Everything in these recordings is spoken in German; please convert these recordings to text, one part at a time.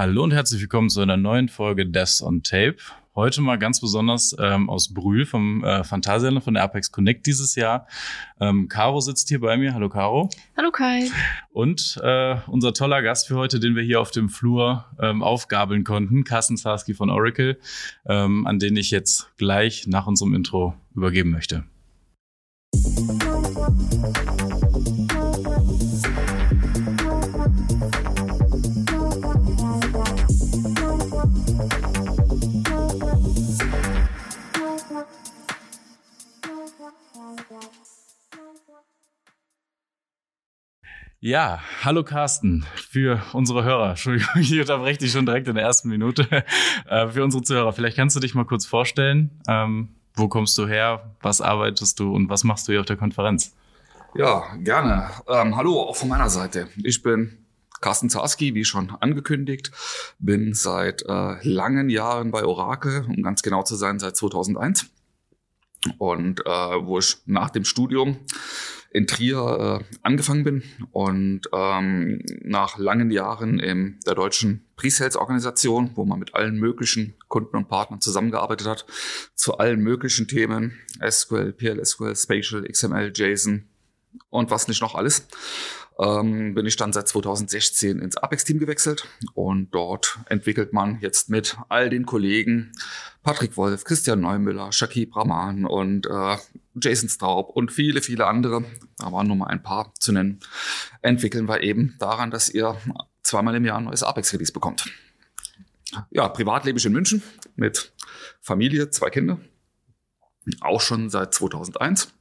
Hallo und herzlich willkommen zu einer neuen Folge Deaths on Tape. Heute mal ganz besonders ähm, aus Brühl vom äh, Phantasialand von der Apex Connect dieses Jahr. Ähm, Caro sitzt hier bei mir. Hallo Caro. Hallo Kai. Und äh, unser toller Gast für heute, den wir hier auf dem Flur ähm, aufgabeln konnten, Carsten Sarski von Oracle, ähm, an den ich jetzt gleich nach unserem Intro übergeben möchte. Ja, hallo Carsten, für unsere Hörer. Entschuldigung, ich unterbreche dich schon direkt in der ersten Minute. Äh, für unsere Zuhörer, vielleicht kannst du dich mal kurz vorstellen. Ähm, wo kommst du her? Was arbeitest du und was machst du hier auf der Konferenz? Ja, gerne. Ähm, hallo, auch von meiner Seite. Ich bin Carsten Zarski, wie schon angekündigt, bin seit äh, langen Jahren bei Oracle, um ganz genau zu sein, seit 2001. Und äh, wo ich nach dem Studium in Trier äh, angefangen bin und ähm, nach langen Jahren in der deutschen Pre-Sales-Organisation, wo man mit allen möglichen Kunden und Partnern zusammengearbeitet hat, zu allen möglichen Themen, SQL, PLSQL, Spatial, XML, JSON und was nicht noch alles, ähm, bin ich dann seit 2016 ins Apex-Team gewechselt und dort entwickelt man jetzt mit all den Kollegen Patrick Wolf, Christian Neumüller, Shakib Rahman und äh, Jason Straub und viele, viele andere, da waren nur mal ein paar zu nennen, entwickeln wir eben daran, dass ihr zweimal im Jahr ein neues Apex-Release bekommt. Ja, privat lebe ich in München mit Familie, zwei Kinder, auch schon seit 2001.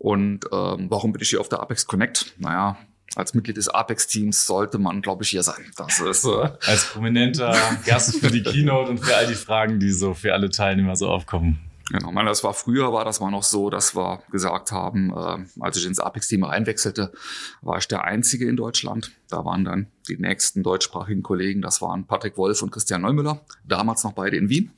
Und ähm, warum bin ich hier auf der Apex Connect? Naja, als Mitglied des Apex-Teams sollte man, glaube ich, hier sein. Das ist äh als prominenter Gast für die Keynote und für all die Fragen, die so für alle Teilnehmer so aufkommen. Genau, meine, das war früher, war das war noch so, dass wir gesagt haben, äh, als ich ins Apex-Team reinwechselte, war ich der Einzige in Deutschland. Da waren dann die nächsten deutschsprachigen Kollegen, das waren Patrick Wolf und Christian Neumüller, damals noch beide in Wien.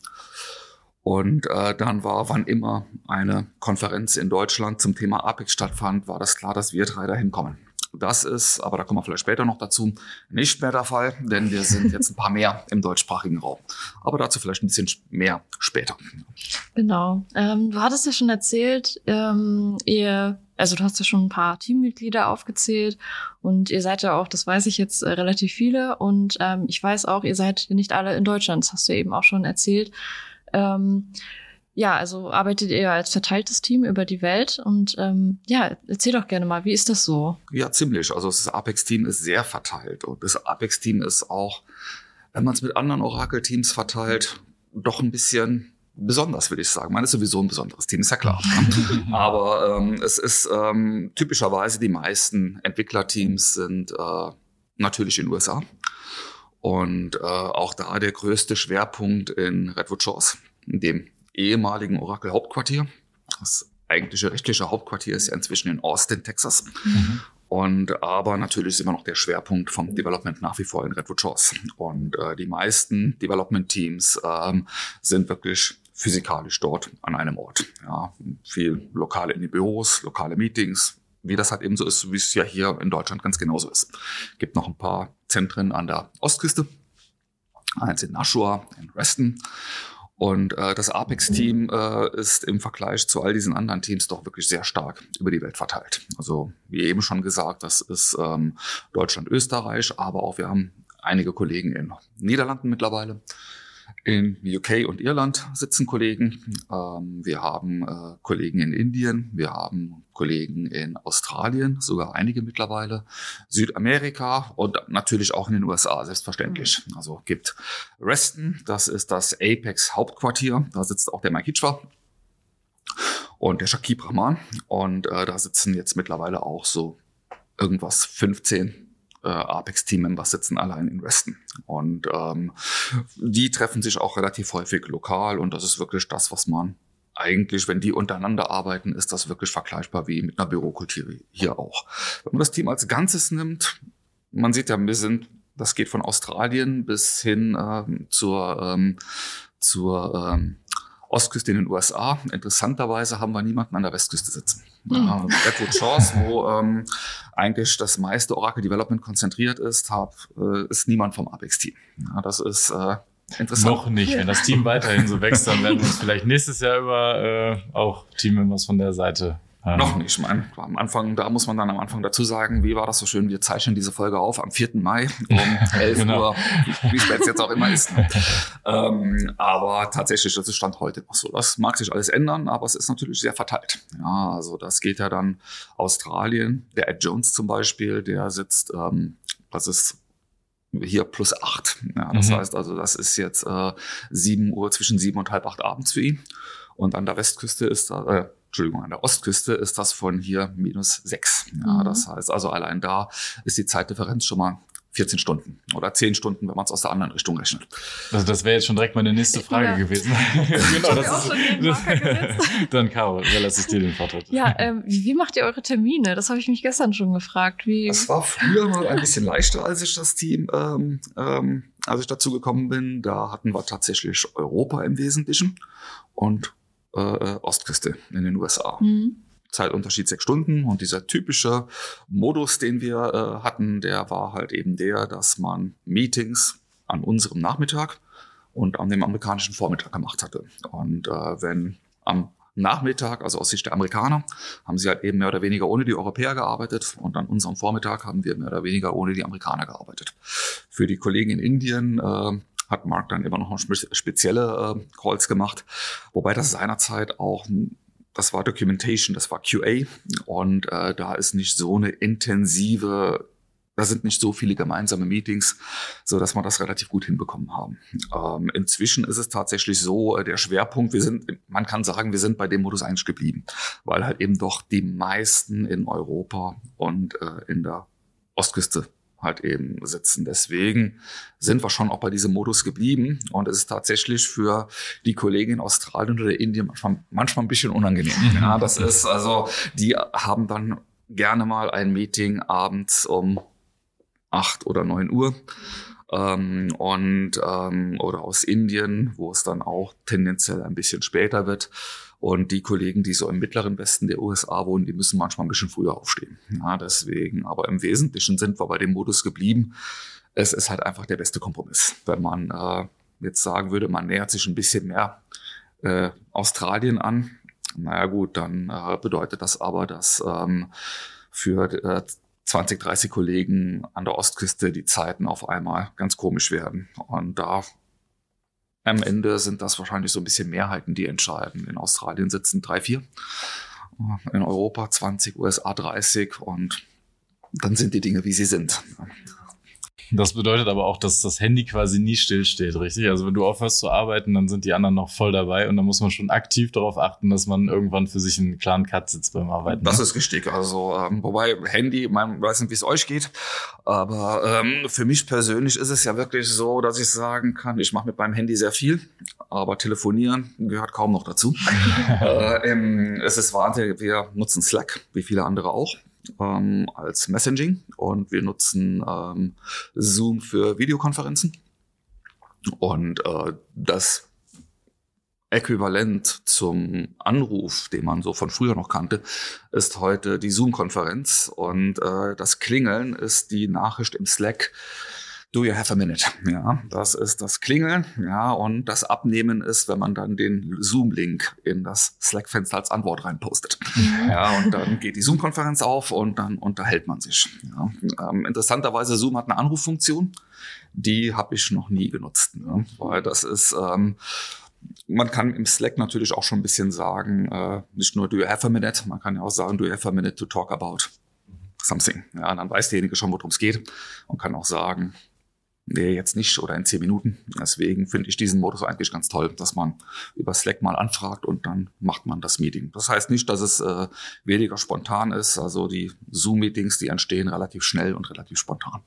Und äh, dann war, wann immer eine Konferenz in Deutschland zum Thema Apex stattfand, war das klar, dass wir drei da hinkommen. Das ist, aber da kommen wir vielleicht später noch dazu, nicht mehr der Fall, denn wir sind jetzt ein paar mehr im deutschsprachigen Raum. Aber dazu vielleicht ein bisschen mehr später. Genau. Ähm, du hattest ja schon erzählt, ähm, ihr, also du hast ja schon ein paar Teammitglieder aufgezählt und ihr seid ja auch, das weiß ich jetzt, äh, relativ viele und ähm, ich weiß auch, ihr seid nicht alle in Deutschland, das hast du eben auch schon erzählt. Ähm, ja, also arbeitet ihr als verteiltes Team über die Welt und ähm, ja, erzähl doch gerne mal, wie ist das so? Ja, ziemlich. Also das Apex-Team ist sehr verteilt und das Apex-Team ist auch, wenn man es mit anderen Oracle-Teams verteilt, doch ein bisschen besonders, würde ich sagen. Man ist sowieso ein besonderes Team, ist ja klar. Aber ähm, es ist ähm, typischerweise die meisten Entwicklerteams sind äh, natürlich in den USA. Und äh, auch da der größte Schwerpunkt in Redwood Shores, in dem ehemaligen Oracle-Hauptquartier. Das eigentliche rechtliche Hauptquartier ist ja inzwischen in Austin, Texas. Mhm. Und aber natürlich ist immer noch der Schwerpunkt vom Development nach wie vor in Redwood Shores. Und äh, die meisten Development Teams ähm, sind wirklich physikalisch dort an einem Ort. Ja, viel lokale in die Büros, lokale Meetings, wie das halt eben so ist, wie es ja hier in Deutschland ganz genauso ist. Gibt noch ein paar Zentren an der Ostküste, eins in Nashua, in Reston und äh, das Apex-Team äh, ist im Vergleich zu all diesen anderen Teams doch wirklich sehr stark über die Welt verteilt. Also wie eben schon gesagt, das ist ähm, Deutschland, Österreich, aber auch wir haben einige Kollegen in Niederlanden mittlerweile. In UK und Irland sitzen Kollegen. Ähm, wir haben äh, Kollegen in Indien, wir haben Kollegen in Australien, sogar einige mittlerweile, Südamerika und natürlich auch in den USA, selbstverständlich. Mhm. Also gibt Reston, das ist das Apex Hauptquartier, da sitzt auch der Mike Hitchwa und der Shakib Rahman und äh, da sitzen jetzt mittlerweile auch so irgendwas 15 äh, Apex-Team-Members sitzen allein in Westen. Und ähm, die treffen sich auch relativ häufig lokal und das ist wirklich das, was man eigentlich, wenn die untereinander arbeiten, ist das wirklich vergleichbar wie mit einer Bürokultur hier auch. Wenn man das Team als Ganzes nimmt, man sieht ja, wir sind, das geht von Australien bis hin ähm, zur, ähm, zur ähm, Ostküste in den USA. Interessanterweise haben wir niemanden an der Westküste sitzen. Also Redwood Shores, wo ähm, eigentlich das meiste Oracle Development konzentriert ist, hab, äh, ist niemand vom Apex-Team. Ja, das ist äh, interessant. Noch nicht. Wenn das Team weiterhin so wächst, dann werden wir uns vielleicht nächstes Jahr über äh, auch Teammembers von der Seite ähm. Noch nicht. Ich meine, am Anfang, da muss man dann am Anfang dazu sagen, wie war das so schön? Wir zeichnen diese Folge auf am 4. Mai um 11 genau. Uhr, wie spät es jetzt auch immer ist. ähm, aber tatsächlich, das ist Stand heute noch so. Das mag sich alles ändern, aber es ist natürlich sehr verteilt. Ja, also das geht ja dann Australien. Der Ed Jones zum Beispiel, der sitzt, ähm, das ist hier plus acht. Ja, das mhm. heißt also, das ist jetzt äh, sieben Uhr, zwischen sieben und halb acht abends für ihn. Und an der Westküste ist äh, Entschuldigung, an der Ostküste ist das von hier minus sechs. Ja, mhm. Das heißt also, allein da ist die Zeitdifferenz schon mal 14 Stunden oder 10 Stunden, wenn man es aus der anderen Richtung rechnet. Also das wäre jetzt schon direkt meine nächste Frage ja. gewesen. genau, das ist, dann Caro, überlasse ich dir den Vortritt. Ja, ähm, wie, wie, macht ihr eure Termine? Das habe ich mich gestern schon gefragt. Wie das war früher mal ein bisschen leichter, als ich das Team, ähm, ähm, als ich dazu gekommen bin. Da hatten wir tatsächlich Europa im Wesentlichen und äh, äh, Ostküste in den USA. Mhm. Zeitunterschied sechs Stunden und dieser typische Modus, den wir äh, hatten, der war halt eben der, dass man Meetings an unserem Nachmittag und an dem amerikanischen Vormittag gemacht hatte. Und äh, wenn am Nachmittag, also aus Sicht der Amerikaner, haben sie halt eben mehr oder weniger ohne die Europäer gearbeitet und an unserem Vormittag haben wir mehr oder weniger ohne die Amerikaner gearbeitet. Für die Kollegen in Indien äh, hat Mark dann immer noch spezielle äh, Calls gemacht, wobei das seinerzeit auch das war Documentation, das war QA und äh, da ist nicht so eine intensive da sind nicht so viele gemeinsame Meetings, so dass wir das relativ gut hinbekommen haben. Ähm, inzwischen ist es tatsächlich so, äh, der Schwerpunkt, wir sind, man kann sagen, wir sind bei dem Modus eigentlich geblieben, weil halt eben doch die meisten in Europa und äh, in der Ostküste halt eben sitzen. Deswegen sind wir schon auch bei diesem Modus geblieben. Und es ist tatsächlich für die Kollegen in Australien oder Indien manchmal, manchmal ein bisschen unangenehm. Ja, das ist also, die haben dann gerne mal ein Meeting abends um acht oder neun Uhr. Ähm, und ähm, oder aus Indien, wo es dann auch tendenziell ein bisschen später wird. Und die Kollegen, die so im mittleren Westen der USA wohnen, die müssen manchmal ein bisschen früher aufstehen. Ja, deswegen, aber im Wesentlichen sind wir bei dem Modus geblieben. Es ist halt einfach der beste Kompromiss. Wenn man äh, jetzt sagen würde, man nähert sich ein bisschen mehr äh, Australien an, naja gut, dann äh, bedeutet das aber, dass ähm, für äh, 20, 30 Kollegen an der Ostküste die Zeiten auf einmal ganz komisch werden. Und da am Ende sind das wahrscheinlich so ein bisschen Mehrheiten, die entscheiden. In Australien sitzen drei, vier, in Europa 20, USA 30 und dann sind die Dinge, wie sie sind. Das bedeutet aber auch, dass das Handy quasi nie stillsteht, richtig? Also wenn du aufhörst zu arbeiten, dann sind die anderen noch voll dabei und dann muss man schon aktiv darauf achten, dass man irgendwann für sich einen klaren Cut sitzt beim Arbeiten. Das ne? ist richtig. Also ähm, wobei Handy, man weiß nicht, wie es euch geht, aber ähm, für mich persönlich ist es ja wirklich so, dass ich sagen kann, ich mache mit meinem Handy sehr viel, aber telefonieren gehört kaum noch dazu. äh, ähm, es ist Wahnsinn, wir nutzen Slack, wie viele andere auch ähm, als Messaging und wir nutzen ähm, Zoom für Videokonferenzen. Und äh, das Äquivalent zum Anruf, den man so von früher noch kannte, ist heute die Zoom-Konferenz und äh, das Klingeln ist die Nachricht im Slack, Do you have a minute? Ja, das ist das Klingeln. Ja, und das Abnehmen ist, wenn man dann den Zoom-Link in das Slack-Fenster als Antwort reinpostet. Mhm. Ja, und dann geht die Zoom-Konferenz auf und dann unterhält man sich. Ja. Ähm, interessanterweise, Zoom hat eine Anruffunktion. Die habe ich noch nie genutzt, ne? weil das ist, ähm, man kann im Slack natürlich auch schon ein bisschen sagen, äh, nicht nur do you have a minute, man kann ja auch sagen, do you have a minute to talk about something. Ja, dann weiß derjenige schon, worum es geht und kann auch sagen, Nee, jetzt nicht oder in zehn Minuten. Deswegen finde ich diesen Modus eigentlich ganz toll, dass man über Slack mal anfragt und dann macht man das Meeting. Das heißt nicht, dass es äh, weniger spontan ist. Also die Zoom-Meetings, die entstehen relativ schnell und relativ spontan.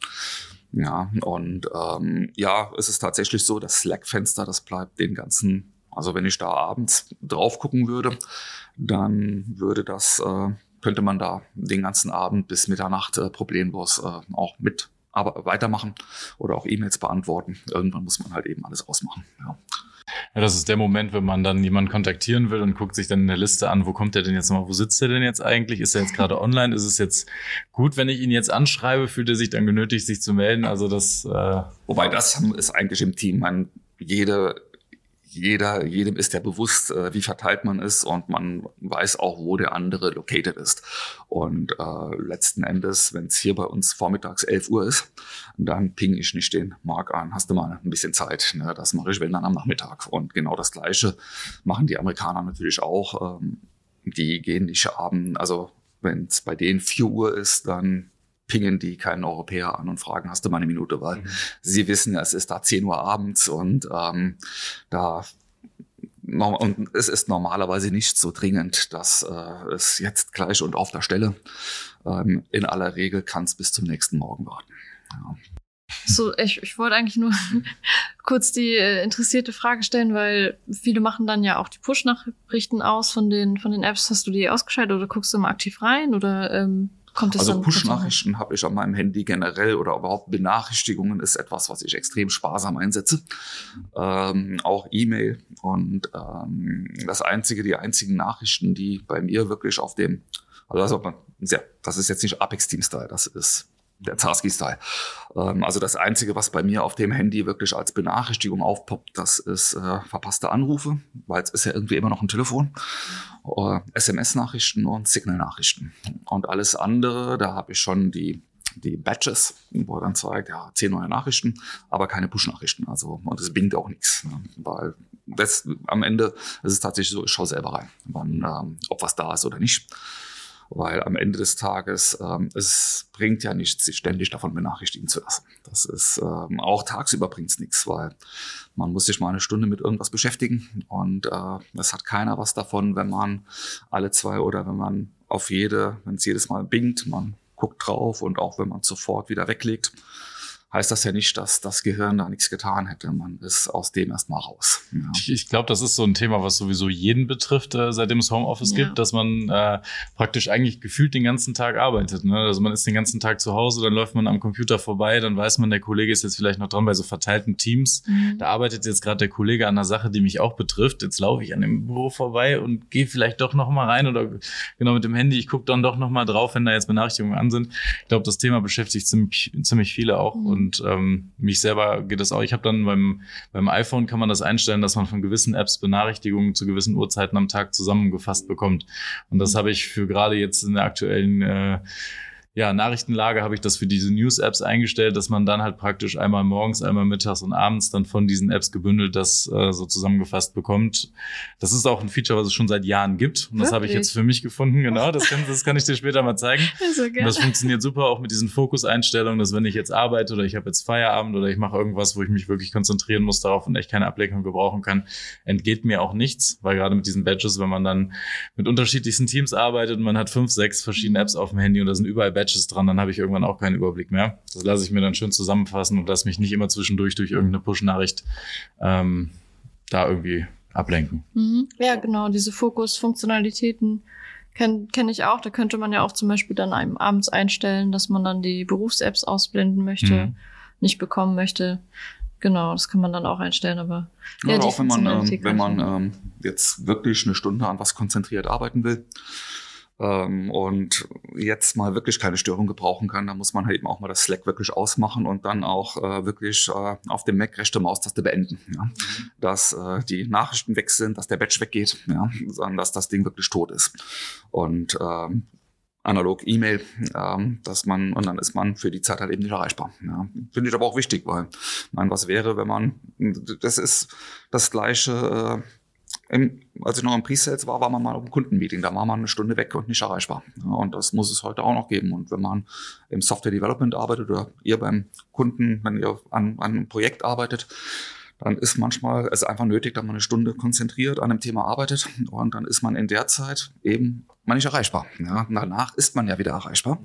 Ja, und ähm, ja, es ist tatsächlich so, das Slack-Fenster, das bleibt den ganzen, also wenn ich da abends drauf gucken würde, dann würde das, äh, könnte man da den ganzen Abend bis Mitternacht äh, problemlos äh, auch mit aber weitermachen oder auch E-Mails beantworten. Irgendwann muss man halt eben alles ausmachen. Ja. Ja, das ist der Moment, wenn man dann jemanden kontaktieren will und guckt sich dann in der Liste an, wo kommt der denn jetzt nochmal, wo sitzt der denn jetzt eigentlich? Ist er jetzt gerade online? Ist es jetzt gut, wenn ich ihn jetzt anschreibe? Fühlt er sich dann genötigt, sich zu melden? Also das. Äh Wobei das ist eigentlich im Team. Man, jede jeder, jedem ist ja bewusst, äh, wie verteilt man ist und man weiß auch, wo der andere located ist. Und äh, letzten Endes, wenn es hier bei uns vormittags 11 Uhr ist, dann ping ich nicht den Mark an. Hast du mal ein bisschen Zeit? Ne? Das mache ich, wenn dann am Nachmittag. Und genau das Gleiche machen die Amerikaner natürlich auch. Ähm, die gehen nicht abends, also wenn es bei denen 4 Uhr ist, dann pingen die keinen Europäer an und fragen, hast du mal eine Minute, weil mhm. sie wissen, es ist da 10 Uhr abends und ähm, da und es ist normalerweise nicht so dringend, dass äh, es jetzt gleich und auf der Stelle. Ähm, in aller Regel kann es bis zum nächsten Morgen warten. Ja. So, ich, ich wollte eigentlich nur kurz die äh, interessierte Frage stellen, weil viele machen dann ja auch die Push-Nachrichten aus von den, von den Apps. Hast du die ausgeschaltet oder guckst du mal aktiv rein oder ähm, also Push-Nachrichten habe ich an meinem Handy generell oder überhaupt Benachrichtigungen ist etwas, was ich extrem sparsam einsetze. Ähm, auch E-Mail und ähm, das einzige, die einzigen Nachrichten, die bei mir wirklich auf dem, also das ist jetzt nicht Apex Team Style, das ist der Zarski-Style. Ähm, also das Einzige, was bei mir auf dem Handy wirklich als Benachrichtigung aufpoppt, das ist äh, verpasste Anrufe, weil es ist ja irgendwie immer noch ein Telefon, äh, SMS-Nachrichten und Signal-Nachrichten. Und alles andere, da habe ich schon die die Badges, wo er dann zeigt, ja, zehn neue Nachrichten, aber keine Push-Nachrichten. Also, und es bingt auch nichts. Ne? Weil das, am Ende ist es tatsächlich so, ich schaue selber rein, wann, ähm, ob was da ist oder nicht weil am Ende des Tages ähm, es bringt ja nichts, sich ständig davon benachrichtigen zu lassen. Das ist ähm, auch tagsüber bringt es nichts, weil man muss sich mal eine Stunde mit irgendwas beschäftigen und äh, es hat keiner was davon, wenn man alle zwei oder wenn man auf jede, wenn es jedes Mal bingt, man guckt drauf und auch wenn man sofort wieder weglegt heißt das ja nicht, dass das Gehirn da nichts getan hätte. Man ist aus dem erstmal raus. Ja. Ich, ich glaube, das ist so ein Thema, was sowieso jeden betrifft, äh, seitdem es Homeoffice ja. gibt, dass man äh, praktisch eigentlich gefühlt den ganzen Tag arbeitet. Ne? Also man ist den ganzen Tag zu Hause, dann läuft man am Computer vorbei, dann weiß man, der Kollege ist jetzt vielleicht noch dran bei so verteilten Teams. Mhm. Da arbeitet jetzt gerade der Kollege an einer Sache, die mich auch betrifft. Jetzt laufe ich an dem Büro vorbei und gehe vielleicht doch noch mal rein oder genau mit dem Handy. Ich gucke dann doch noch mal drauf, wenn da jetzt Benachrichtigungen an sind. Ich glaube, das Thema beschäftigt ziemlich, ziemlich viele auch. Mhm. Und ähm, mich selber geht das auch. Ich habe dann beim, beim iPhone kann man das einstellen, dass man von gewissen Apps Benachrichtigungen zu gewissen Uhrzeiten am Tag zusammengefasst bekommt. Und das habe ich für gerade jetzt in der aktuellen äh, ja, Nachrichtenlage habe ich das für diese News-Apps eingestellt, dass man dann halt praktisch einmal morgens, einmal mittags und abends dann von diesen Apps gebündelt das äh, so zusammengefasst bekommt. Das ist auch ein Feature, was es schon seit Jahren gibt. Und das habe ich jetzt für mich gefunden. Genau, das kann, das kann ich dir später mal zeigen. Und das funktioniert super auch mit diesen Fokuseinstellungen, dass wenn ich jetzt arbeite oder ich habe jetzt Feierabend oder ich mache irgendwas, wo ich mich wirklich konzentrieren muss darauf und echt keine Ablenkung gebrauchen kann, entgeht mir auch nichts, weil gerade mit diesen Badges, wenn man dann mit unterschiedlichsten Teams arbeitet und man hat fünf, sechs verschiedene Apps auf dem Handy und da sind überall Badges Badges dran, dann habe ich irgendwann auch keinen Überblick mehr. Das lasse ich mir dann schön zusammenfassen und lasse mich nicht immer zwischendurch durch irgendeine Push-Nachricht ähm, da irgendwie ablenken. Mhm. Ja, genau, diese Fokus-Funktionalitäten kenne kenn ich auch. Da könnte man ja auch zum Beispiel dann einem abends einstellen, dass man dann die Berufs-Apps ausblenden möchte, mhm. nicht bekommen möchte. Genau, das kann man dann auch einstellen, aber ja, ja auch wenn man, ähm, wenn man ähm, jetzt wirklich eine Stunde an was konzentriert arbeiten will, ähm, und jetzt mal wirklich keine Störung gebrauchen kann, dann muss man halt eben auch mal das Slack wirklich ausmachen und dann auch äh, wirklich äh, auf dem Mac rechte Maustaste beenden. Ja? Dass äh, die Nachrichten weg sind, dass der Batch weggeht, ja? sondern dass das Ding wirklich tot ist. Und ähm, analog E-Mail, ähm, dass man, und dann ist man für die Zeit halt eben nicht erreichbar. Ja. Finde ich aber auch wichtig, weil, ich meine, was wäre, wenn man, das ist das gleiche, äh, im, als ich noch im Pre-Sales war, war man mal auf einem Kundenmeeting. Da war man eine Stunde weg und nicht erreichbar. Ja, und das muss es heute auch noch geben. Und wenn man im Software Development arbeitet oder ihr beim Kunden, wenn ihr an, an einem Projekt arbeitet, dann ist manchmal es einfach nötig, dass man eine Stunde konzentriert an einem Thema arbeitet und dann ist man in der Zeit eben mal nicht erreichbar. Ja, danach ist man ja wieder erreichbar.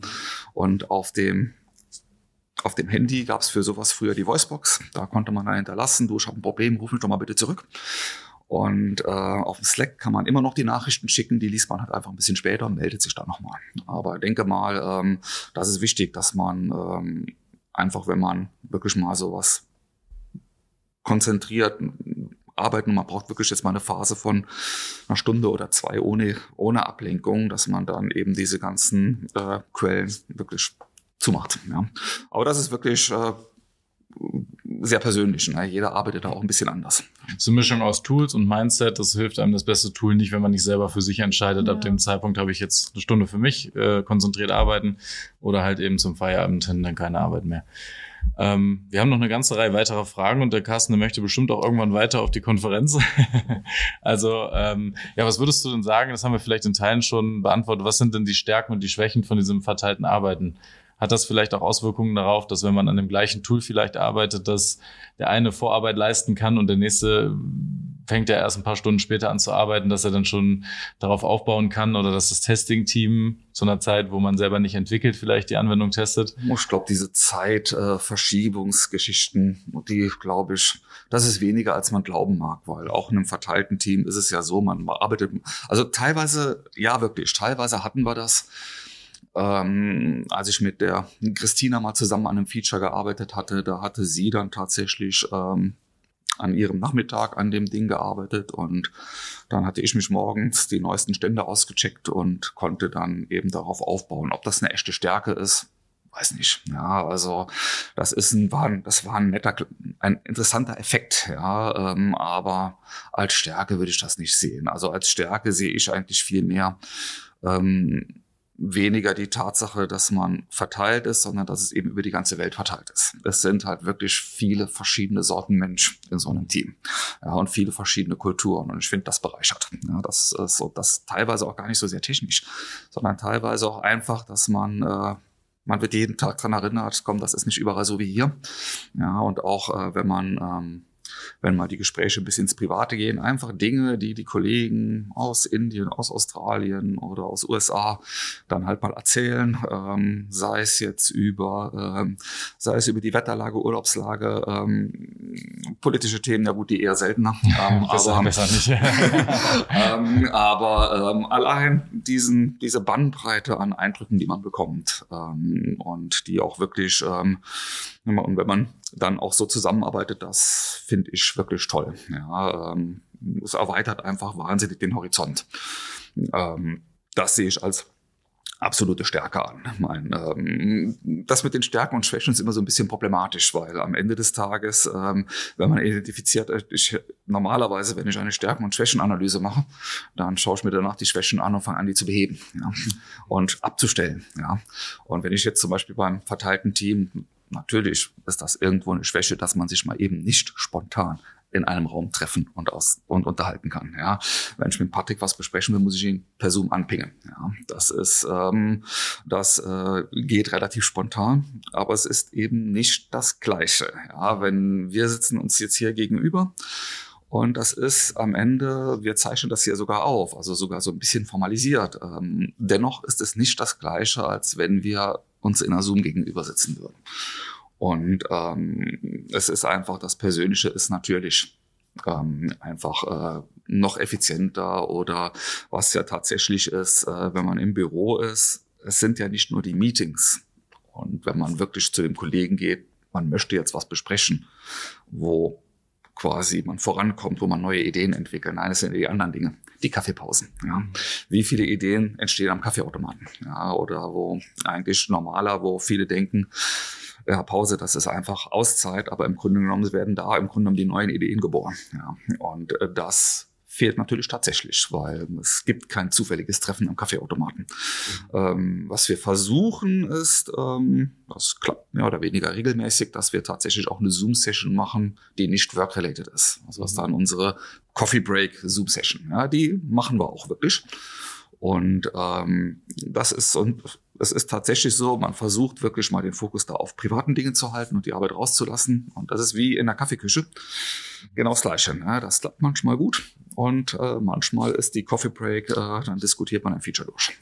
Und auf dem auf dem Handy gab es für sowas früher die Voicebox. Da konnte man dann hinterlassen, du, ich habe ein Problem, ruf mich doch mal bitte zurück. Und äh, auf dem Slack kann man immer noch die Nachrichten schicken, die liest man halt einfach ein bisschen später und meldet sich dann nochmal. Aber denke mal, ähm, das ist wichtig, dass man ähm, einfach, wenn man wirklich mal sowas konzentriert arbeiten und man braucht wirklich jetzt mal eine Phase von einer Stunde oder zwei ohne, ohne Ablenkung, dass man dann eben diese ganzen äh, Quellen wirklich zumacht. Ja. Aber das ist wirklich äh, sehr persönlich. Ne? Jeder arbeitet da auch ein bisschen anders. So eine Mischung aus Tools und Mindset, das hilft einem das beste Tool nicht, wenn man nicht selber für sich entscheidet. Ja. Ab dem Zeitpunkt habe ich jetzt eine Stunde für mich äh, konzentriert arbeiten oder halt eben zum Feierabend hin dann keine Arbeit mehr. Ähm, wir haben noch eine ganze Reihe weiterer Fragen und der Carsten der möchte bestimmt auch irgendwann weiter auf die Konferenz. also ähm, ja, was würdest du denn sagen? Das haben wir vielleicht in Teilen schon beantwortet. Was sind denn die Stärken und die Schwächen von diesem verteilten Arbeiten? Hat das vielleicht auch Auswirkungen darauf, dass wenn man an dem gleichen Tool vielleicht arbeitet, dass der eine Vorarbeit leisten kann und der nächste fängt ja erst ein paar Stunden später an zu arbeiten, dass er dann schon darauf aufbauen kann oder dass das Testing-Team zu einer Zeit, wo man selber nicht entwickelt, vielleicht die Anwendung testet? Ich glaube, diese Zeitverschiebungsgeschichten, äh, die glaube ich, das ist weniger, als man glauben mag, weil auch in einem verteilten Team ist es ja so, man arbeitet, also teilweise, ja wirklich, teilweise hatten wir das, ähm, als ich mit der Christina mal zusammen an einem Feature gearbeitet hatte, da hatte sie dann tatsächlich ähm, an ihrem Nachmittag an dem Ding gearbeitet und dann hatte ich mich morgens die neuesten Stände ausgecheckt und konnte dann eben darauf aufbauen. Ob das eine echte Stärke ist, weiß nicht. Ja, also das ist ein, war ein, das war ein netter, ein interessanter Effekt, ja, ähm, aber als Stärke würde ich das nicht sehen. Also als Stärke sehe ich eigentlich viel mehr ähm, weniger die Tatsache, dass man verteilt ist, sondern dass es eben über die ganze Welt verteilt ist. Es sind halt wirklich viele verschiedene Sorten Mensch in so einem Team. Ja, und viele verschiedene Kulturen. Und ich finde, das bereichert. Ja, das ist so, das teilweise auch gar nicht so sehr technisch, sondern teilweise auch einfach, dass man, äh, man wird jeden Tag dran erinnert, komm, das ist nicht überall so wie hier. Ja, und auch, äh, wenn man, ähm, wenn mal die Gespräche bis ins Private gehen, einfach Dinge, die die Kollegen aus Indien, aus Australien oder aus USA dann halt mal erzählen, ähm, sei es jetzt über, ähm, sei es über die Wetterlage, Urlaubslage, ähm, politische Themen, ja gut, die eher seltener. Ähm, besser, aber, besser nicht. ähm, aber ähm, allein diesen, diese Bandbreite an Eindrücken, die man bekommt ähm, und die auch wirklich, ähm, und wenn man dann auch so zusammenarbeitet, das finde ich wirklich toll. Ja, ähm, es erweitert einfach wahnsinnig den Horizont. Ähm, das sehe ich als absolute Stärke an. Mein, ähm, das mit den Stärken und Schwächen ist immer so ein bisschen problematisch, weil am Ende des Tages, ähm, wenn man identifiziert, äh, ich, normalerweise, wenn ich eine Stärken- und Schwächenanalyse mache, dann schaue ich mir danach die Schwächen an und fange an, die zu beheben ja, und abzustellen. Ja. Und wenn ich jetzt zum Beispiel beim verteilten Team natürlich ist das irgendwo eine Schwäche, dass man sich mal eben nicht spontan in einem Raum treffen und aus und unterhalten kann. Ja, wenn ich mit Patrick was besprechen will, muss ich ihn per Zoom anpingen. Ja, das ist ähm, das äh, geht relativ spontan, aber es ist eben nicht das Gleiche. Ja, wenn wir sitzen uns jetzt hier gegenüber und das ist am Ende, wir zeichnen das hier sogar auf, also sogar so ein bisschen formalisiert. Ähm, dennoch ist es nicht das Gleiche, als wenn wir uns in einer Zoom gegenüber sitzen würden. Und ähm, es ist einfach, das Persönliche ist natürlich ähm, einfach äh, noch effizienter oder was ja tatsächlich ist, äh, wenn man im Büro ist, es sind ja nicht nur die Meetings. Und wenn man wirklich zu dem Kollegen geht, man möchte jetzt was besprechen, wo quasi man vorankommt, wo man neue Ideen entwickelt. Nein, es sind die anderen Dinge. Die Kaffeepausen. Ja. Wie viele Ideen entstehen am Kaffeeautomaten? Ja, oder wo eigentlich normaler, wo viele denken, ja, Pause, das ist einfach Auszeit, aber im Grunde genommen werden da im Grunde genommen die neuen Ideen geboren. Ja. Und äh, das fehlt natürlich tatsächlich, weil es gibt kein zufälliges Treffen am Kaffeeautomaten. Mhm. Ähm, was wir versuchen ist, ähm, das klappt mehr oder weniger regelmäßig, dass wir tatsächlich auch eine Zoom-Session machen, die nicht work-related ist. Also was mhm. dann unsere Coffee Break Zoom-Session. Ja, die machen wir auch wirklich. Und ähm, das ist und es ist tatsächlich so, man versucht wirklich mal den Fokus da auf privaten Dingen zu halten und die Arbeit rauszulassen. Und das ist wie in der Kaffeeküche. Genau das Gleiche. Ne? Das klappt manchmal gut und äh, manchmal ist die Coffee Break, äh, dann diskutiert man ein Feature durch.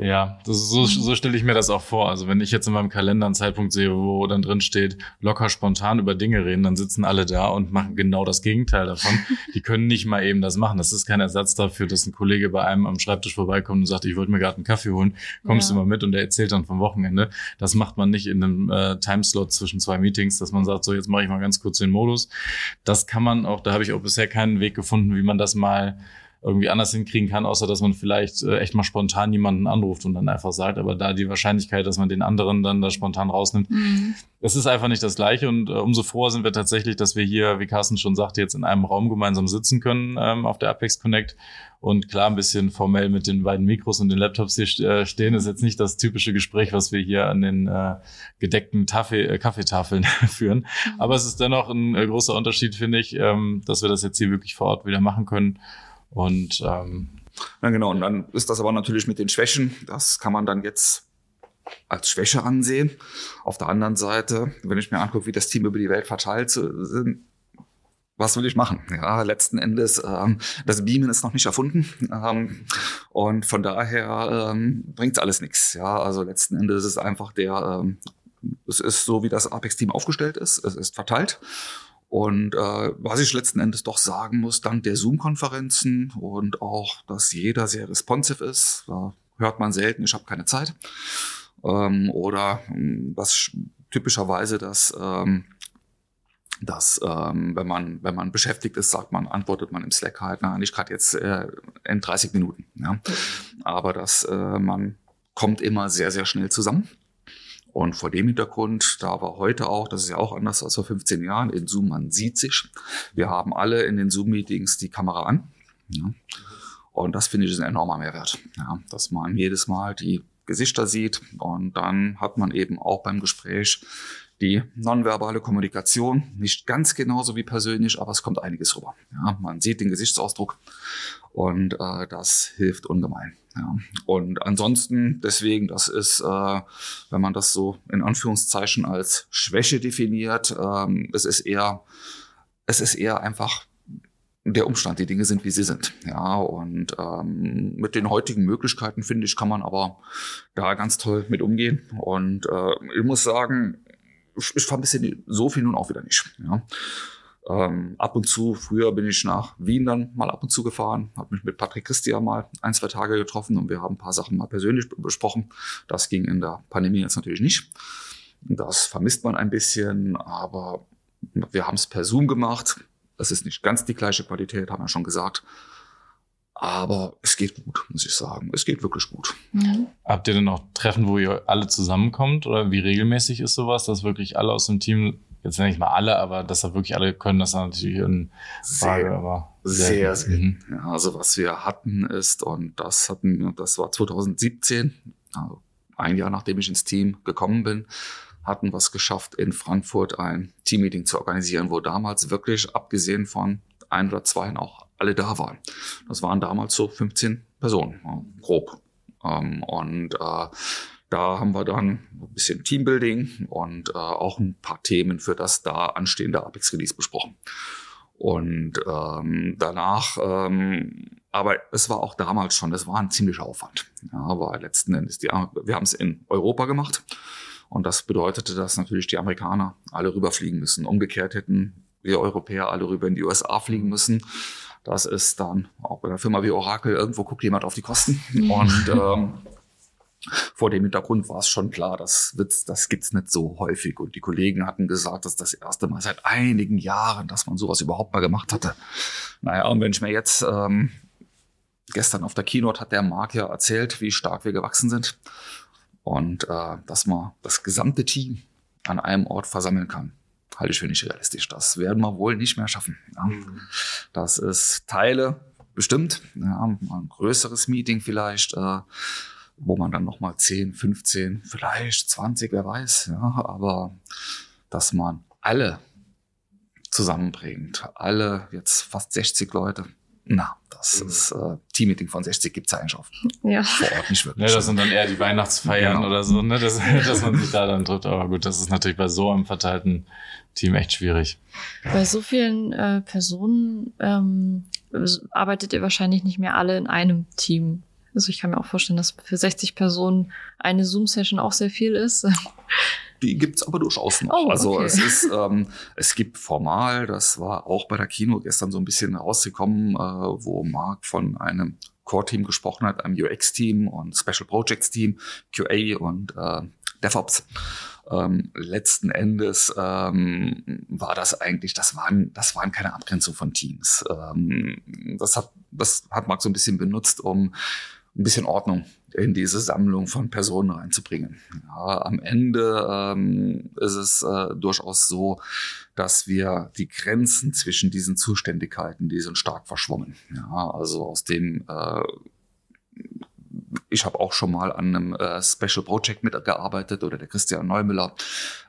Ja, ja das so, so stelle ich mir das auch vor. Also wenn ich jetzt in meinem Kalender einen Zeitpunkt sehe, wo dann drin steht, locker spontan über Dinge reden, dann sitzen alle da und machen genau das Gegenteil davon. Die können nicht mal eben das machen. Das ist kein Ersatz dafür, dass ein Kollege bei einem am Schreibtisch vorbeikommt und sagt, ich wollte mir gerade einen Kaffee holen, kommst ja. du mal mit und der erzählt dann vom Wochenende. Das macht man nicht in einem äh, Timeslot zwischen zwei Meetings, dass man sagt, so jetzt mache ich mal ganz kurz den Modus. Das kann man auch, da habe ich auch bisher keinen Weg gefunden, wie man das mal irgendwie anders hinkriegen kann, außer dass man vielleicht äh, echt mal spontan jemanden anruft und dann einfach sagt, aber da die Wahrscheinlichkeit, dass man den anderen dann da spontan rausnimmt, mhm. es ist einfach nicht das Gleiche. Und äh, umso froher sind wir tatsächlich, dass wir hier, wie Carsten schon sagte, jetzt in einem Raum gemeinsam sitzen können ähm, auf der Apex Connect. Und klar ein bisschen formell mit den beiden Mikros und den Laptops hier äh, stehen, ist jetzt nicht das typische Gespräch, was wir hier an den äh, gedeckten Tafel, äh, Kaffeetafeln führen, mhm. aber es ist dennoch ein äh, großer Unterschied, finde ich, ähm, dass wir das jetzt hier wirklich vor Ort wieder machen können und ähm, ja, genau. Und dann ist das aber natürlich mit den Schwächen. Das kann man dann jetzt als Schwäche ansehen. Auf der anderen Seite, wenn ich mir angucke, wie das Team über die Welt verteilt sind, was will ich machen? Ja, letzten Endes, ähm, das Beamen ist noch nicht erfunden. Ähm, und von daher ähm, bringt alles nichts. Ja, also letzten Endes ist es einfach der, ähm, es ist so, wie das Apex-Team aufgestellt ist. Es ist verteilt. Und äh, was ich letzten Endes doch sagen muss, dank der Zoom-Konferenzen und auch, dass jeder sehr responsive ist, da hört man selten, ich habe keine Zeit. Ähm, oder hm, was typischerweise das, ähm, dass ähm, wenn man wenn man beschäftigt ist, sagt man, antwortet man im Slack halt, na, ich gerade jetzt äh, in 30 Minuten. Ja. Aber dass äh, man kommt immer sehr, sehr schnell zusammen. Und vor dem Hintergrund, da war heute auch, das ist ja auch anders als vor 15 Jahren, in Zoom, man sieht sich. Wir haben alle in den Zoom-Meetings die Kamera an. Ja. Und das finde ich ist ein enormer Mehrwert, ja, dass man jedes Mal die Gesichter sieht und dann hat man eben auch beim Gespräch die nonverbale Kommunikation, nicht ganz genauso wie persönlich, aber es kommt einiges rüber. Ja, man sieht den Gesichtsausdruck und äh, das hilft ungemein. Ja. Und ansonsten, deswegen, das ist, äh, wenn man das so in Anführungszeichen als Schwäche definiert, ähm, es ist eher, es ist eher einfach der Umstand, die Dinge sind, wie sie sind. Ja, und ähm, mit den heutigen Möglichkeiten, finde ich, kann man aber da ganz toll mit umgehen. Und äh, ich muss sagen, ich vermisse so viel nun auch wieder nicht. Ja. Ähm, ab und zu, früher bin ich nach Wien dann mal ab und zu gefahren, habe mich mit Patrick Christia mal ein, zwei Tage getroffen und wir haben ein paar Sachen mal persönlich besprochen. Das ging in der Pandemie jetzt natürlich nicht. Das vermisst man ein bisschen, aber wir haben es per Zoom gemacht. Das ist nicht ganz die gleiche Qualität, haben wir schon gesagt. Aber es geht gut, muss ich sagen. Es geht wirklich gut. Mhm. Habt ihr denn auch Treffen, wo ihr alle zusammenkommt? Oder wie regelmäßig ist sowas, dass wirklich alle aus dem Team, jetzt nenne ich mal alle, aber dass da wirklich alle können, das ist natürlich eine Frage, sehr, aber sehr, sehr. Mhm. Ja, also was wir hatten ist, und das hatten, das war 2017, also ein Jahr nachdem ich ins Team gekommen bin, hatten wir es geschafft, in Frankfurt ein Teammeeting zu organisieren, wo damals wirklich, abgesehen von ein oder zwei, auch alle da waren. Das waren damals so 15 Personen, grob. Ähm, und äh, da haben wir dann ein bisschen Teambuilding und äh, auch ein paar Themen für das da anstehende Apex Release besprochen. Und ähm, danach, ähm, aber es war auch damals schon, es war ein ziemlicher Aufwand. Ja, weil letzten Endes, die, wir haben es in Europa gemacht. Und das bedeutete, dass natürlich die Amerikaner alle rüberfliegen müssen. Umgekehrt hätten wir Europäer alle rüber in die USA fliegen müssen. Das ist dann auch bei einer Firma wie Oracle, irgendwo guckt jemand auf die Kosten. Mhm. Und ähm, vor dem Hintergrund war es schon klar, das, wird's, das gibt's nicht so häufig. Und die Kollegen hatten gesagt, dass das erste Mal seit einigen Jahren, dass man sowas überhaupt mal gemacht hatte. Naja, und wenn ich mir jetzt ähm, gestern auf der Keynote hat der Marc ja erzählt, wie stark wir gewachsen sind und äh, dass man das gesamte Team an einem Ort versammeln kann halte ich für nicht realistisch. Das werden wir wohl nicht mehr schaffen. Ja. Mhm. Das ist Teile bestimmt, ja, ein größeres Meeting vielleicht, äh, wo man dann nochmal 10, 15, vielleicht 20, wer weiß. Ja, aber dass man alle zusammenbringt, alle jetzt fast 60 Leute, Na, das mhm. ist äh, Teammeeting von 60 gibt's eigentlich auf ja. vor Ort nicht wirklich. Ja, das sind dann eher die Weihnachtsfeiern genau. oder so, ne? dass, dass man sich da dann trifft. Aber gut, das ist natürlich bei so einem verteilten Team echt schwierig. Bei so vielen äh, Personen ähm, arbeitet ihr wahrscheinlich nicht mehr alle in einem Team. Also ich kann mir auch vorstellen, dass für 60 Personen eine Zoom-Session auch sehr viel ist. Die gibt's aber durchaus noch. Oh, also okay. es ist, ähm, es gibt formal, das war auch bei der Kino gestern so ein bisschen rausgekommen, äh, wo Marc von einem Core-Team gesprochen hat, einem UX-Team und Special Projects-Team, QA und äh, DevOps. Ähm, letzten Endes ähm, war das eigentlich, das waren, das waren keine Abgrenzung von Teams. Ähm, das hat, das hat Marc so ein bisschen benutzt, um ein bisschen Ordnung in diese Sammlung von Personen reinzubringen. Ja, am Ende ähm, ist es äh, durchaus so, dass wir die Grenzen zwischen diesen Zuständigkeiten, die sind stark verschwommen. Ja, also aus dem äh, ich habe auch schon mal an einem äh, Special Project mitgearbeitet oder der Christian Neumüller.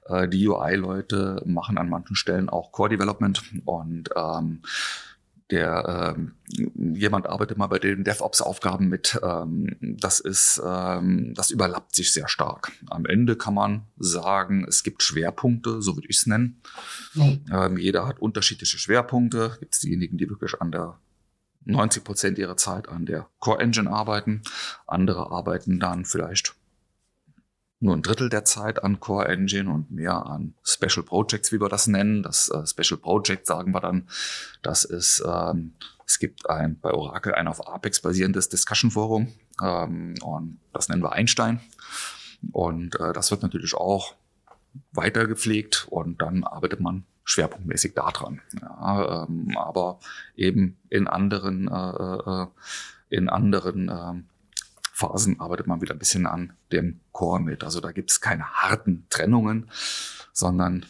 Äh, die UI-Leute machen an manchen Stellen auch Core Development und ähm, der ähm, jemand arbeitet mal bei den DevOps-Aufgaben mit. Ähm, das ist, ähm, das überlappt sich sehr stark. Am Ende kann man sagen, es gibt Schwerpunkte, so würde ich es nennen. Mhm. Ähm, jeder hat unterschiedliche Schwerpunkte. Gibt es diejenigen, die wirklich an der 90 Prozent ihrer Zeit an der Core Engine arbeiten. Andere arbeiten dann vielleicht nur ein Drittel der Zeit an Core Engine und mehr an Special Projects, wie wir das nennen. Das äh, Special Project sagen wir dann, das ist, ähm, es gibt ein bei Oracle ein auf Apex basierendes Discussion Forum ähm, und das nennen wir Einstein. Und äh, das wird natürlich auch weiter gepflegt und dann arbeitet man schwerpunktmäßig daran. Ja, ähm, aber eben in anderen, äh, äh in anderen äh, Phasen arbeitet man wieder ein bisschen an dem Core mit. Also da gibt es keine harten Trennungen, sondern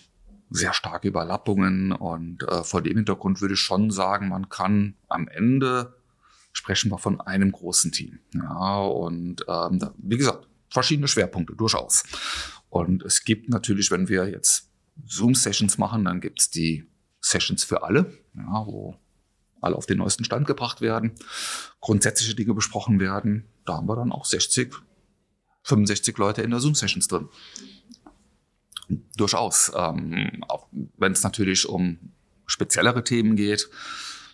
sehr starke Überlappungen. Und äh, vor dem Hintergrund würde ich schon sagen, man kann am Ende sprechen wir von einem großen Team. Ja, und ähm, da, wie gesagt, verschiedene Schwerpunkte durchaus. Und es gibt natürlich, wenn wir jetzt Zoom-Sessions machen, dann gibt es die Sessions für alle, ja, wo alle auf den neuesten Stand gebracht werden, grundsätzliche Dinge besprochen werden. Da haben wir dann auch 60, 65 Leute in der Zoom-Sessions drin. Durchaus. Ähm, wenn es natürlich um speziellere Themen geht.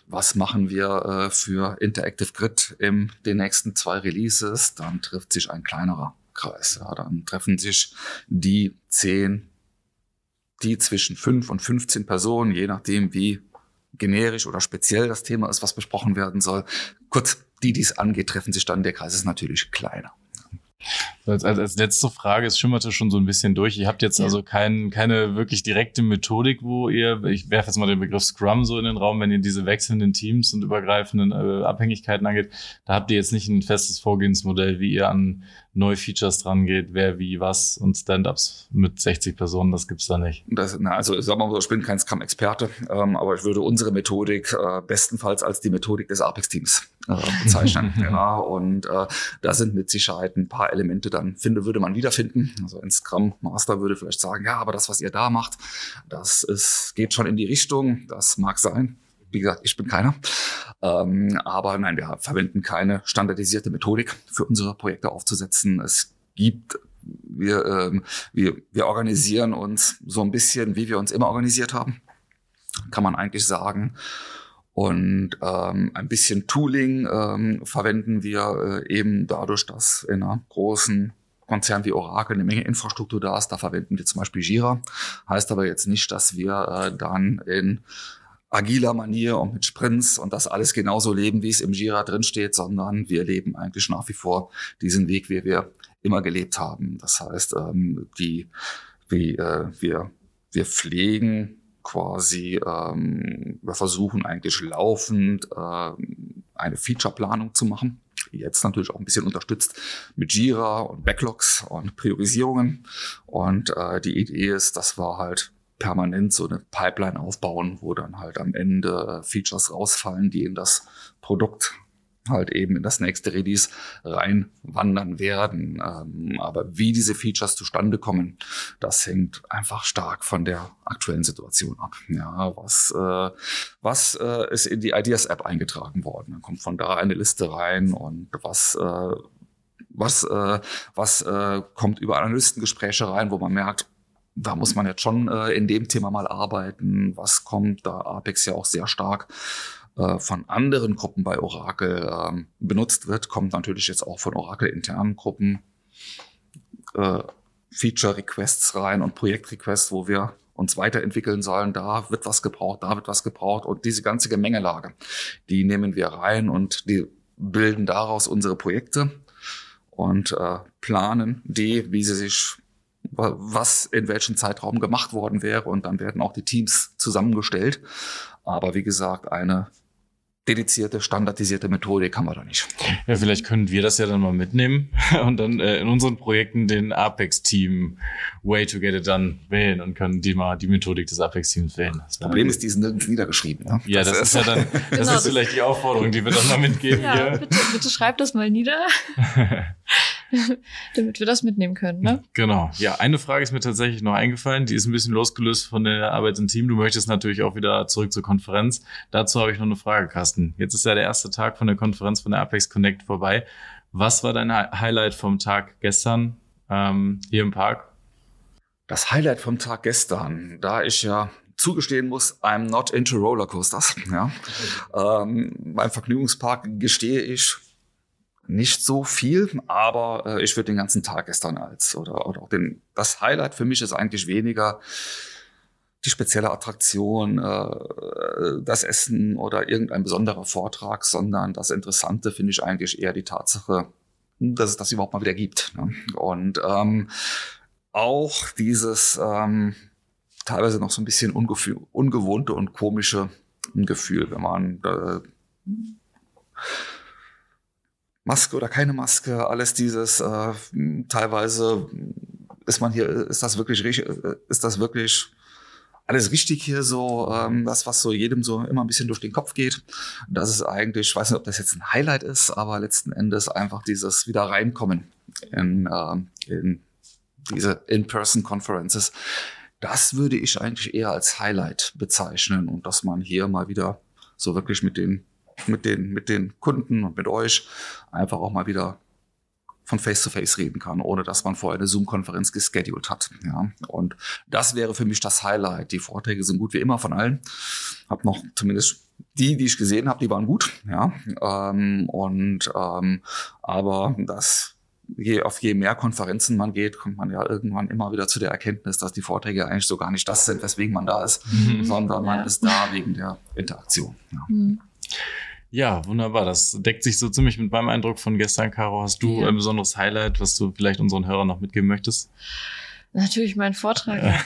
Was machen wir äh, für Interactive Grid in den nächsten zwei Releases? Dann trifft sich ein kleinerer Kreis. Ja, dann treffen sich die zehn, die zwischen fünf und 15 Personen, je nachdem, wie generisch oder speziell das Thema ist, was besprochen werden soll. Kurz, die dies angeht, treffen sich dann. Der Kreis ist natürlich kleiner. Als, als, als letzte Frage, es schimmerte schon so ein bisschen durch. Ihr habt jetzt ja. also kein, keine wirklich direkte Methodik, wo ihr, ich werfe jetzt mal den Begriff Scrum so in den Raum, wenn ihr diese wechselnden Teams und übergreifenden äh, Abhängigkeiten angeht, da habt ihr jetzt nicht ein festes Vorgehensmodell, wie ihr an neue Features dran geht, wer wie was und Stand-ups mit 60 Personen, das gibt's da nicht. Das, na, also sagen wir mal, ich bin kein Scrum-Experte, ähm, aber ich würde unsere Methodik äh, bestenfalls als die Methodik des Apex-Teams äh, bezeichnen. ja, und äh, da sind mit Sicherheit ein paar Elemente dann, finde, würde man wiederfinden. Also ein Scrum Master würde vielleicht sagen, ja, aber das, was ihr da macht, das ist, geht schon in die Richtung, das mag sein. Wie gesagt, ich bin keiner. Ähm, aber nein, wir verwenden keine standardisierte Methodik für unsere Projekte aufzusetzen. Es gibt wir, ähm, wir, wir organisieren uns so ein bisschen, wie wir uns immer organisiert haben, kann man eigentlich sagen. Und ähm, ein bisschen Tooling ähm, verwenden wir äh, eben dadurch, dass in einer großen Konzern wie Oracle eine Menge Infrastruktur da ist. Da verwenden wir zum Beispiel Jira. Heißt aber jetzt nicht, dass wir äh, dann in agiler Manier und mit Sprints und das alles genauso leben, wie es im Jira drin steht, sondern wir leben eigentlich nach wie vor diesen Weg, wie wir immer gelebt haben. Das heißt, ähm, die, wie, äh, wir, wir pflegen quasi, ähm, wir versuchen eigentlich laufend äh, eine Featureplanung zu machen. Jetzt natürlich auch ein bisschen unterstützt mit Jira und Backlogs und Priorisierungen. Und äh, die Idee ist, dass wir halt permanent so eine Pipeline aufbauen, wo dann halt am Ende Features rausfallen, die in das Produkt halt eben in das nächste Release reinwandern werden. Ähm, aber wie diese Features zustande kommen, das hängt einfach stark von der aktuellen Situation ab. Ja, was, äh, was äh, ist in die Ideas-App eingetragen worden? Dann kommt von da eine Liste rein und was äh, was, was kommt über Analystengespräche rein, wo man merkt, da muss man jetzt schon äh, in dem Thema mal arbeiten. Was kommt da Apex ja auch sehr stark äh, von anderen Gruppen bei Oracle ähm, benutzt wird, kommt natürlich jetzt auch von Oracle internen Gruppen äh, Feature Requests rein und Projekt Requests, wo wir uns weiterentwickeln sollen. Da wird was gebraucht, da wird was gebraucht und diese ganze Gemengelage, die nehmen wir rein und die bilden daraus unsere Projekte und äh, planen die, wie sie sich was in welchem Zeitraum gemacht worden wäre und dann werden auch die Teams zusammengestellt. Aber wie gesagt, eine dedizierte, standardisierte Methodik haben wir da nicht. Ja, vielleicht können wir das ja dann mal mitnehmen und dann äh, in unseren Projekten den Apex-Team Way to Get It Done wählen und können die mal die Methodik des Apex-Teams wählen. Das Problem ist, die sind nirgends niedergeschrieben. Ne? Ja, das, das ist ja dann, das genau, ist vielleicht die Aufforderung, die wir dann mal mitgeben ja, hier. Bitte, bitte schreibt das mal nieder. damit wir das mitnehmen können. Ne? Genau. Ja, eine Frage ist mir tatsächlich noch eingefallen. Die ist ein bisschen losgelöst von der Arbeit im Team. Du möchtest natürlich auch wieder zurück zur Konferenz. Dazu habe ich noch eine Frage, Carsten. Jetzt ist ja der erste Tag von der Konferenz von der Apex Connect vorbei. Was war dein Highlight vom Tag gestern ähm, hier im Park? Das Highlight vom Tag gestern, da ich ja zugestehen muss, I'm not into Rollercoasters. Ja. ähm, beim Vergnügungspark gestehe ich, nicht so viel, aber äh, ich würde den ganzen Tag gestern als oder, oder auch den, das Highlight für mich ist eigentlich weniger die spezielle Attraktion, äh, das Essen oder irgendein besonderer Vortrag, sondern das Interessante finde ich eigentlich eher die Tatsache, dass es das überhaupt mal wieder gibt. Ne? Und ähm, auch dieses ähm, teilweise noch so ein bisschen ungewohnte und komische Gefühl, wenn man äh, Maske oder keine Maske, alles dieses äh, teilweise ist man hier, ist das wirklich richtig, ist das wirklich alles richtig hier so, ähm, das, was so jedem so immer ein bisschen durch den Kopf geht. Das ist eigentlich, ich weiß nicht, ob das jetzt ein Highlight ist, aber letzten Endes einfach dieses wieder reinkommen in, äh, in diese In-Person-Conferences. Das würde ich eigentlich eher als Highlight bezeichnen und dass man hier mal wieder so wirklich mit den mit den, mit den Kunden und mit euch einfach auch mal wieder von Face to Face reden kann, ohne dass man vorher eine Zoom-Konferenz gescheduled hat. Ja, und das wäre für mich das Highlight. Die Vorträge sind gut wie immer von allen. Hab noch zumindest die, die ich gesehen habe, die waren gut. Ja, ähm, und ähm, aber das je auf je mehr Konferenzen man geht, kommt man ja irgendwann immer wieder zu der Erkenntnis, dass die Vorträge eigentlich so gar nicht das sind, weswegen man da ist, mhm. sondern man ja. ist da wegen der Interaktion. Ja. Mhm. Ja, wunderbar. Das deckt sich so ziemlich mit meinem Eindruck von gestern, Caro. Hast du ja. ein besonderes Highlight, was du vielleicht unseren Hörern noch mitgeben möchtest? Natürlich mein Vortrag.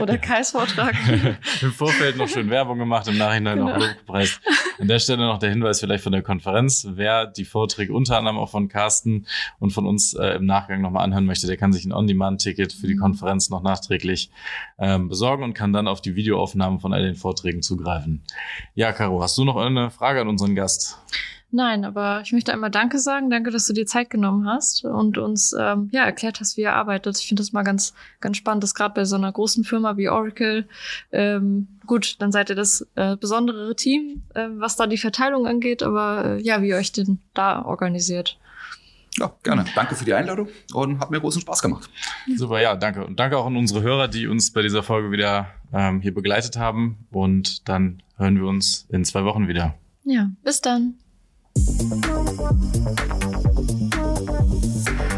Oder Kais Vortrag. Im Vorfeld noch schön Werbung gemacht, im Nachhinein genau. noch Lobpreis. An der Stelle noch der Hinweis vielleicht von der Konferenz. Wer die Vorträge unter anderem auch von Carsten und von uns äh, im Nachgang nochmal anhören möchte, der kann sich ein On-Demand-Ticket für die. Konferenz noch nachträglich ähm, besorgen und kann dann auf die Videoaufnahmen von all den Vorträgen zugreifen. Ja, Caro, hast du noch eine Frage an unseren Gast? Nein, aber ich möchte einmal Danke sagen. Danke, dass du dir Zeit genommen hast und uns ähm, ja erklärt hast, wie ihr arbeitet. Ich finde das mal ganz, ganz spannend, dass gerade bei so einer großen Firma wie Oracle, ähm, gut, dann seid ihr das äh, besondere Team, äh, was da die Verteilung angeht, aber äh, ja, wie ihr euch denn da organisiert. Ja, gerne. Danke für die Einladung und hat mir großen Spaß gemacht. Super, ja, danke. Und danke auch an unsere Hörer, die uns bei dieser Folge wieder ähm, hier begleitet haben. Und dann hören wir uns in zwei Wochen wieder. Ja, bis dann. Thank you.